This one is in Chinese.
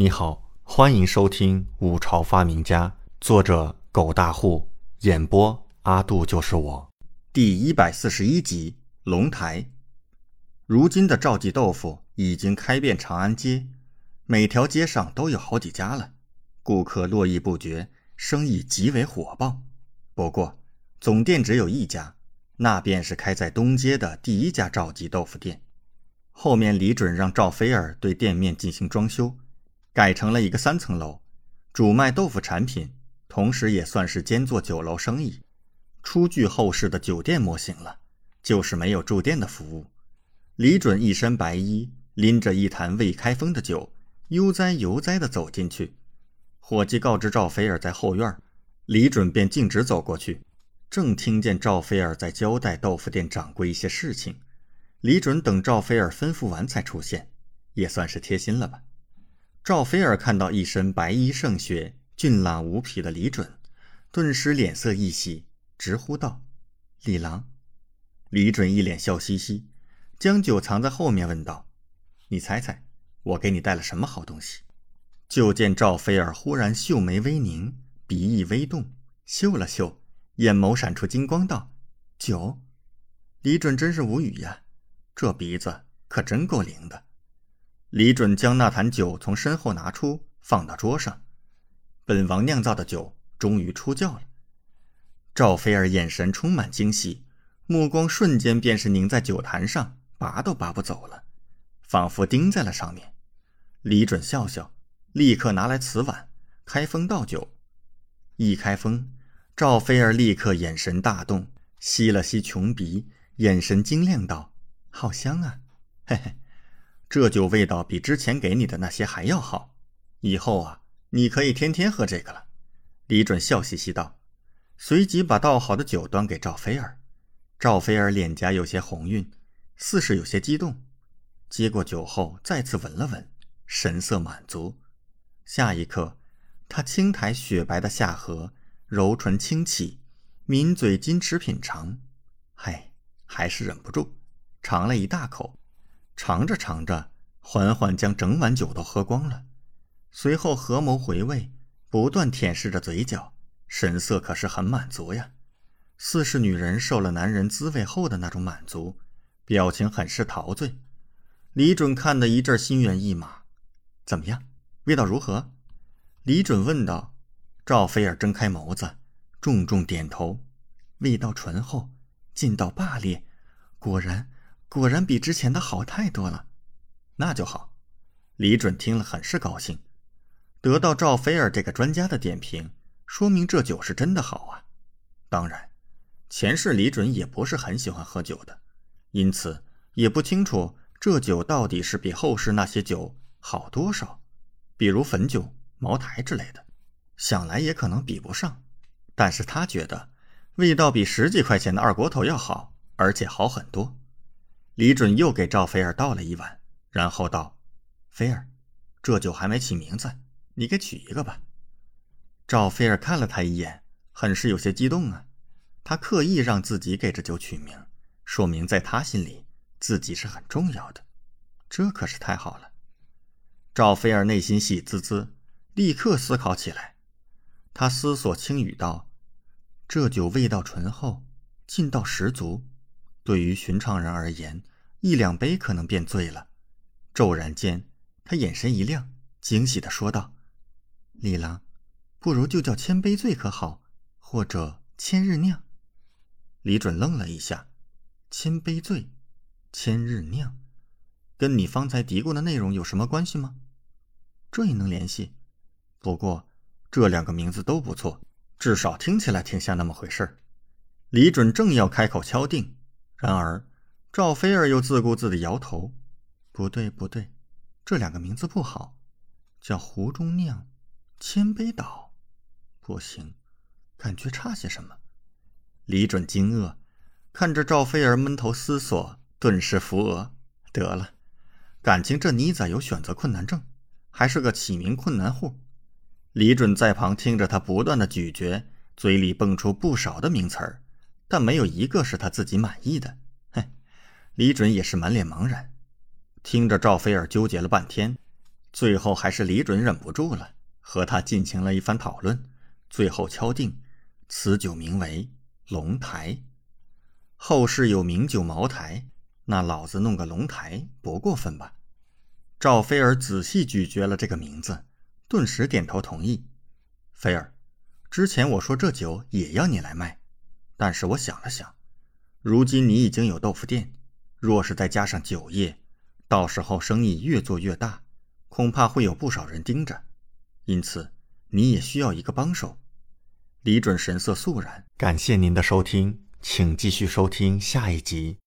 你好，欢迎收听《五朝发明家》，作者狗大户，演播阿杜就是我，第一百四十一集。龙台，如今的赵记豆腐已经开遍长安街，每条街上都有好几家了，顾客络绎不绝，生意极为火爆。不过，总店只有一家，那便是开在东街的第一家赵记豆腐店。后面李准让赵菲儿对店面进行装修。改成了一个三层楼，主卖豆腐产品，同时也算是兼做酒楼生意，初具后世的酒店模型了，就是没有住店的服务。李准一身白衣，拎着一坛未开封的酒，悠哉悠哉地走进去。伙计告知赵菲儿在后院，李准便径直走过去，正听见赵菲儿在交代豆腐店掌柜一些事情。李准等赵菲儿吩咐完才出现，也算是贴心了吧。赵菲儿看到一身白衣胜雪、俊朗无匹的李准，顿时脸色一喜，直呼道：“李郎。”李准一脸笑嘻嘻，将酒藏在后面，问道：“你猜猜，我给你带了什么好东西？”就见赵菲儿忽然秀眉微凝，鼻翼微动，嗅了嗅，眼眸闪出金光，道：“酒。”李准真是无语呀，这鼻子可真够灵的。李准将那坛酒从身后拿出，放到桌上。本王酿造的酒终于出窖了。赵菲儿眼神充满惊喜，目光瞬间便是凝在酒坛上，拔都拔不走了，仿佛钉在了上面。李准笑笑，立刻拿来瓷碗，开封倒酒。一开封，赵菲儿立刻眼神大动，吸了吸琼鼻，眼神晶亮道：“好香啊，嘿嘿。”这酒味道比之前给你的那些还要好，以后啊，你可以天天喝这个了。”李准笑嘻嘻道，随即把倒好的酒端给赵菲儿。赵菲儿脸颊有些红晕，似是有些激动，接过酒后再次闻了闻，神色满足。下一刻，她轻抬雪白的下颌，柔唇轻启，抿嘴矜持品尝，嗨，还是忍不住尝了一大口。尝着尝着，缓缓将整碗酒都喝光了，随后合眸回味，不断舔舐着嘴角，神色可是很满足呀，似是女人受了男人滋味后的那种满足，表情很是陶醉。李准看得一阵心猿意马，怎么样，味道如何？李准问道。赵菲儿睁开眸子，重重点头，味道醇厚，劲道霸烈，果然。果然比之前的好太多了，那就好。李准听了很是高兴，得到赵菲儿这个专家的点评，说明这酒是真的好啊。当然，前世李准也不是很喜欢喝酒的，因此也不清楚这酒到底是比后世那些酒好多少。比如汾酒、茅台之类的，想来也可能比不上。但是他觉得味道比十几块钱的二锅头要好，而且好很多。李准又给赵菲儿倒了一碗，然后道：“菲儿，这酒还没起名字，你给取一个吧。”赵菲儿看了他一眼，很是有些激动啊。他刻意让自己给这酒取名，说明在他心里自己是很重要的，这可是太好了。赵菲儿内心喜滋滋，立刻思考起来。他思索轻语道：“这酒味道醇厚，劲道十足。”对于寻常人而言，一两杯可能便醉了。骤然间，他眼神一亮，惊喜地说道：“李郎，不如就叫千杯醉可好？或者千日酿？”李准愣了一下：“千杯醉，千日酿，跟你方才嘀咕的内容有什么关系吗？”这也能联系。不过，这两个名字都不错，至少听起来挺像那么回事儿。李准正要开口敲定。然而，赵菲儿又自顾自的摇头：“不对，不对，这两个名字不好，叫湖中酿，千杯倒，不行，感觉差些什么。”李准惊愕，看着赵菲儿闷头思索，顿时扶额：“得了，感情这妮子有选择困难症，还是个起名困难户。”李准在旁听着他不断的咀嚼，嘴里蹦出不少的名词儿。但没有一个是他自己满意的。嘿，李准也是满脸茫然，听着赵菲儿纠结了半天，最后还是李准忍不住了，和他进行了一番讨论，最后敲定此酒名为龙台。后世有名酒茅台，那老子弄个龙台不过分吧？赵菲儿仔细咀嚼了这个名字，顿时点头同意。菲儿，之前我说这酒也要你来卖，但是我想了想，如今你已经有豆腐店，若是再加上酒业，到时候生意越做越大，恐怕会有不少人盯着，因此你也需要一个帮手。李准神色肃然，感谢您的收听，请继续收听下一集。